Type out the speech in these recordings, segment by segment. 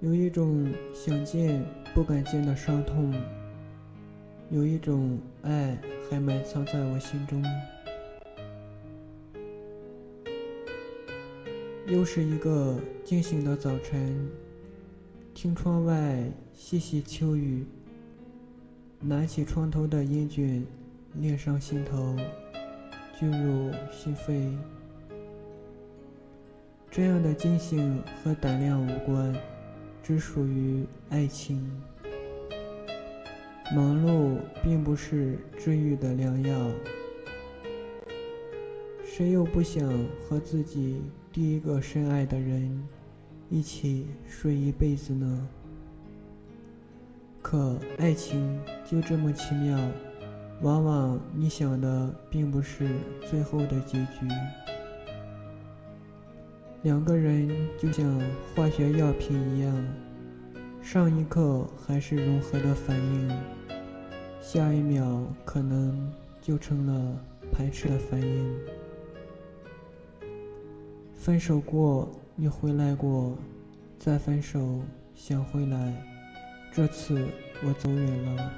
有一种想见不敢见的伤痛，有一种爱还埋藏在我心中。又是一个惊醒的早晨，听窗外细细秋雨，拿起床头的烟卷，恋上心头，进入心扉。这样的惊醒和胆量无关。只属于爱情。忙碌并不是治愈的良药。谁又不想和自己第一个深爱的人一起睡一辈子呢？可爱情就这么奇妙，往往你想的并不是最后的结局。两个人就像化学药品一样，上一刻还是融合的反应，下一秒可能就成了排斥的反应。分手过，你回来过，再分手想回来，这次我走远了，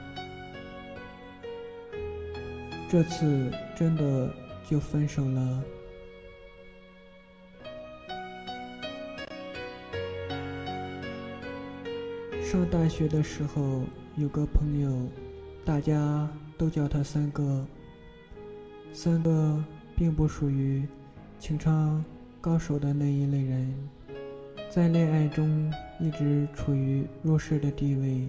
这次真的就分手了。上大学的时候，有个朋友，大家都叫他三哥。三哥并不属于情场高手的那一类人，在恋爱中一直处于弱势的地位。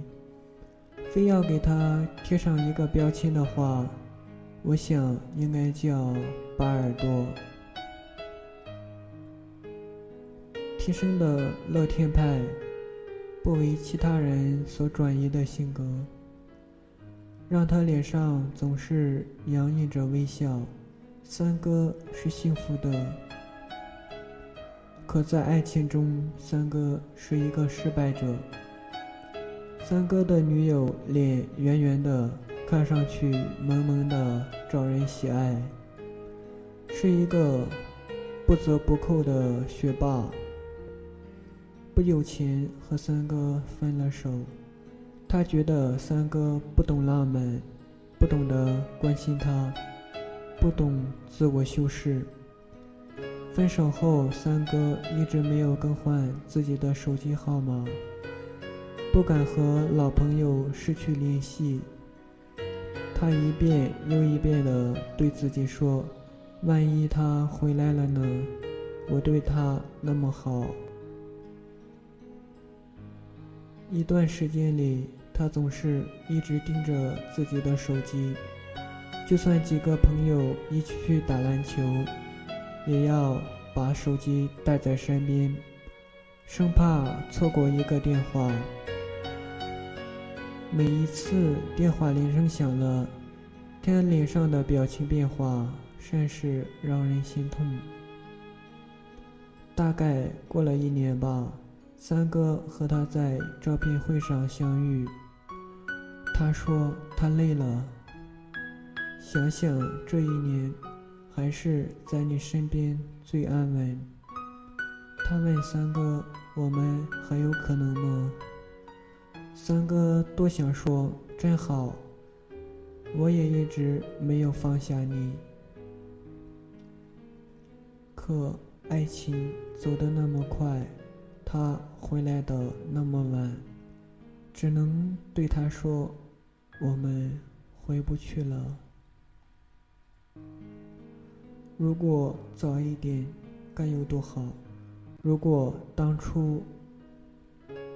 非要给他贴上一个标签的话，我想应该叫巴耳朵。天生的乐天派。不为其他人所转移的性格，让他脸上总是洋溢着微笑。三哥是幸福的，可在爱情中，三哥是一个失败者。三哥的女友脸圆圆的，看上去萌萌的，招人喜爱，是一个不折不扣的学霸。不久前和三哥分了手，他觉得三哥不懂浪漫，不懂得关心他，不懂自我修饰。分手后，三哥一直没有更换自己的手机号码，不敢和老朋友失去联系。他一遍又一遍地对自己说：“万一他回来了呢？我对他那么好。”一段时间里，他总是一直盯着自己的手机，就算几个朋友一起去打篮球，也要把手机带在身边，生怕错过一个电话。每一次电话铃声响了，他脸上的表情变化甚是让人心痛。大概过了一年吧。三哥和他在招聘会上相遇，他说他累了，想想这一年，还是在你身边最安稳。他问三哥：“我们还有可能吗？”三哥多想说：“真好，我也一直没有放下你。”可爱情走得那么快。他回来的那么晚，只能对他说：“我们回不去了。如果早一点，该有多好！如果当初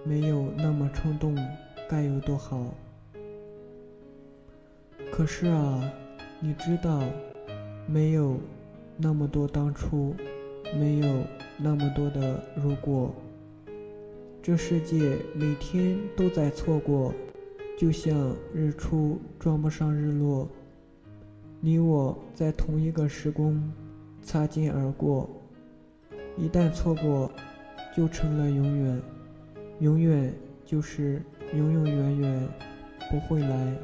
没有那么冲动，该有多好！可是啊，你知道，没有那么多当初，没有那么多的如果。”这世界每天都在错过，就像日出装不上日落。你我在同一个时空擦肩而过，一旦错过，就成了永远，永远就是永永远远不会来。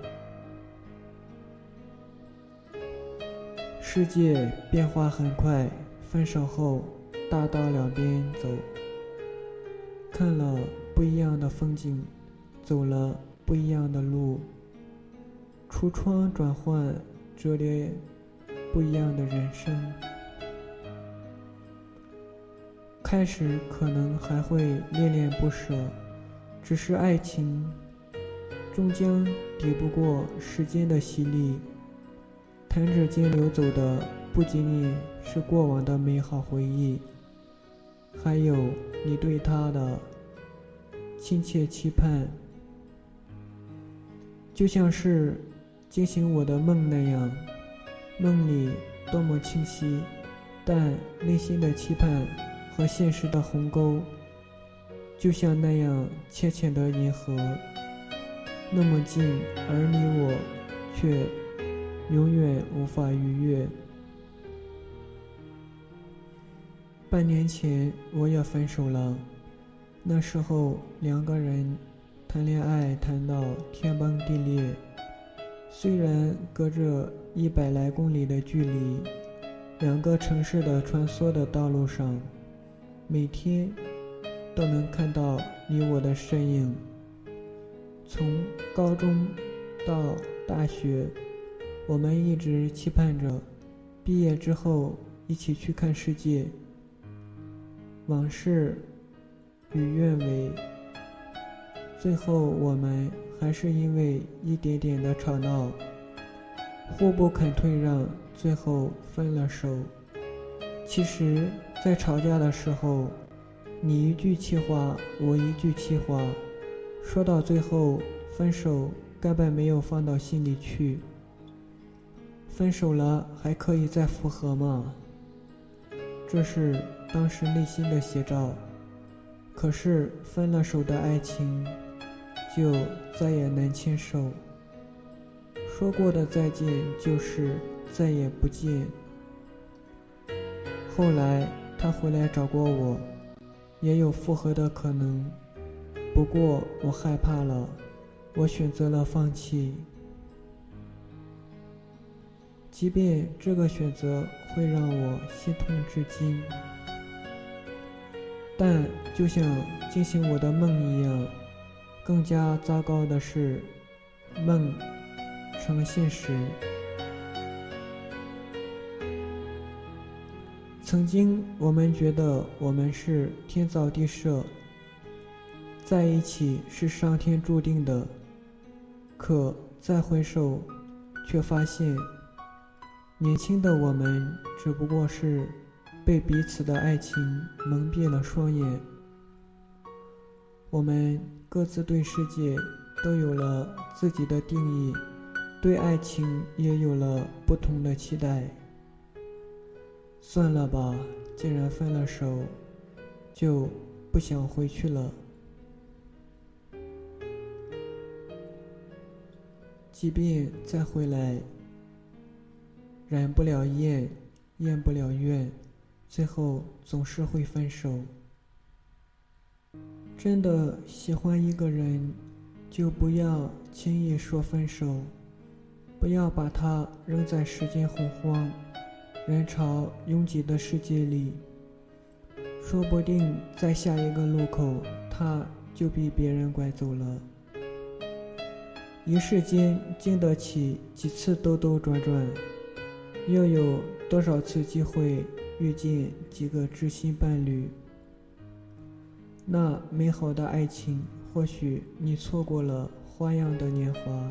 世界变化很快，分手后大道两边走。看了不一样的风景，走了不一样的路，橱窗转换，折叠不一样的人生。开始可能还会恋恋不舍，只是爱情终将抵不过时间的洗礼。弹指间流走的不仅仅是过往的美好回忆，还有你对他的亲切期盼，就像是惊醒我的梦那样，梦里多么清晰，但内心的期盼。和现实的鸿沟，就像那样浅浅的银河，那么近，而你我却永远无法逾越。半年前我也分手了，那时候两个人谈恋爱谈到天崩地裂，虽然隔着一百来公里的距离，两个城市的穿梭的道路上。每天都能看到你我的身影。从高中到大学，我们一直期盼着毕业之后一起去看世界。往事与愿违，最后我们还是因为一点点的吵闹，互不肯退让，最后分了手。其实。在吵架的时候，你一句气话，我一句气话，说到最后，分手根本没有放到心里去。分手了还可以再复合吗？这是当时内心的写照。可是分了手的爱情，就再也难牵手。说过的再见，就是再也不见。后来。他回来找过我，也有复合的可能，不过我害怕了，我选择了放弃。即便这个选择会让我心痛至今，但就像惊醒我的梦一样，更加糟糕的是，梦成了现实。曾经，我们觉得我们是天造地设，在一起是上天注定的。可再回首，却发现，年轻的我们只不过是被彼此的爱情蒙蔽了双眼。我们各自对世界都有了自己的定义，对爱情也有了不同的期待。算了吧，既然分了手，就不想回去了。即便再回来，染不了厌，厌不了怨，最后总是会分手。真的喜欢一个人，就不要轻易说分手，不要把他扔在时间洪荒。人潮拥挤的世界里，说不定在下一个路口，他就被别人拐走了。一世间经得起几次兜兜转转，又有多少次机会遇见几个知心伴侣？那美好的爱情，或许你错过了花样的年华，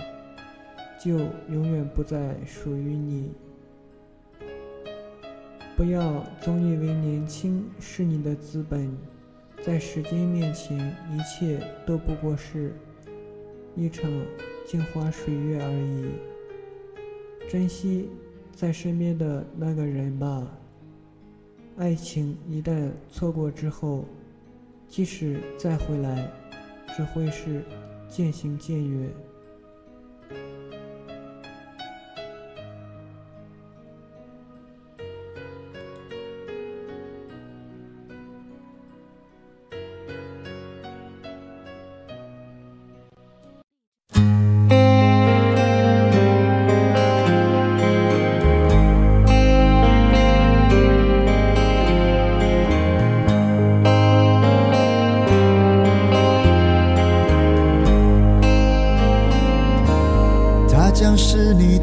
就永远不再属于你。不要总以为年轻是你的资本，在时间面前，一切都不过是一场镜花水月而已。珍惜在身边的那个人吧。爱情一旦错过之后，即使再回来，只会是渐行渐远。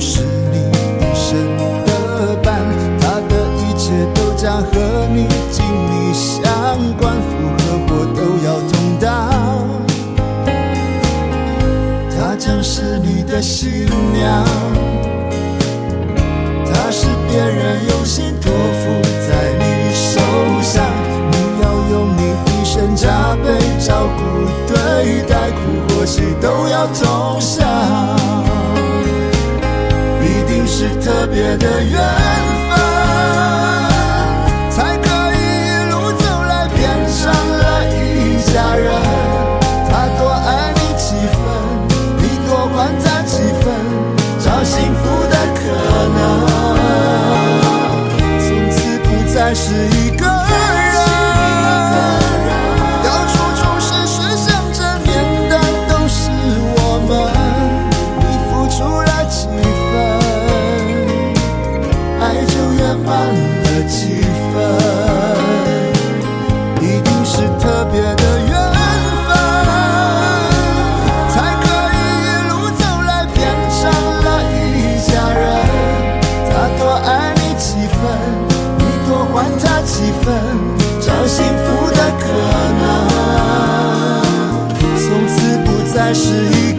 是你一生的伴，他的一切都将和你紧密相关，福和祸都要同当。她将是你的新娘，她是别人用心托付在你手上，你要用你一生加倍照顾对待，苦或喜都要同享，特别的缘是一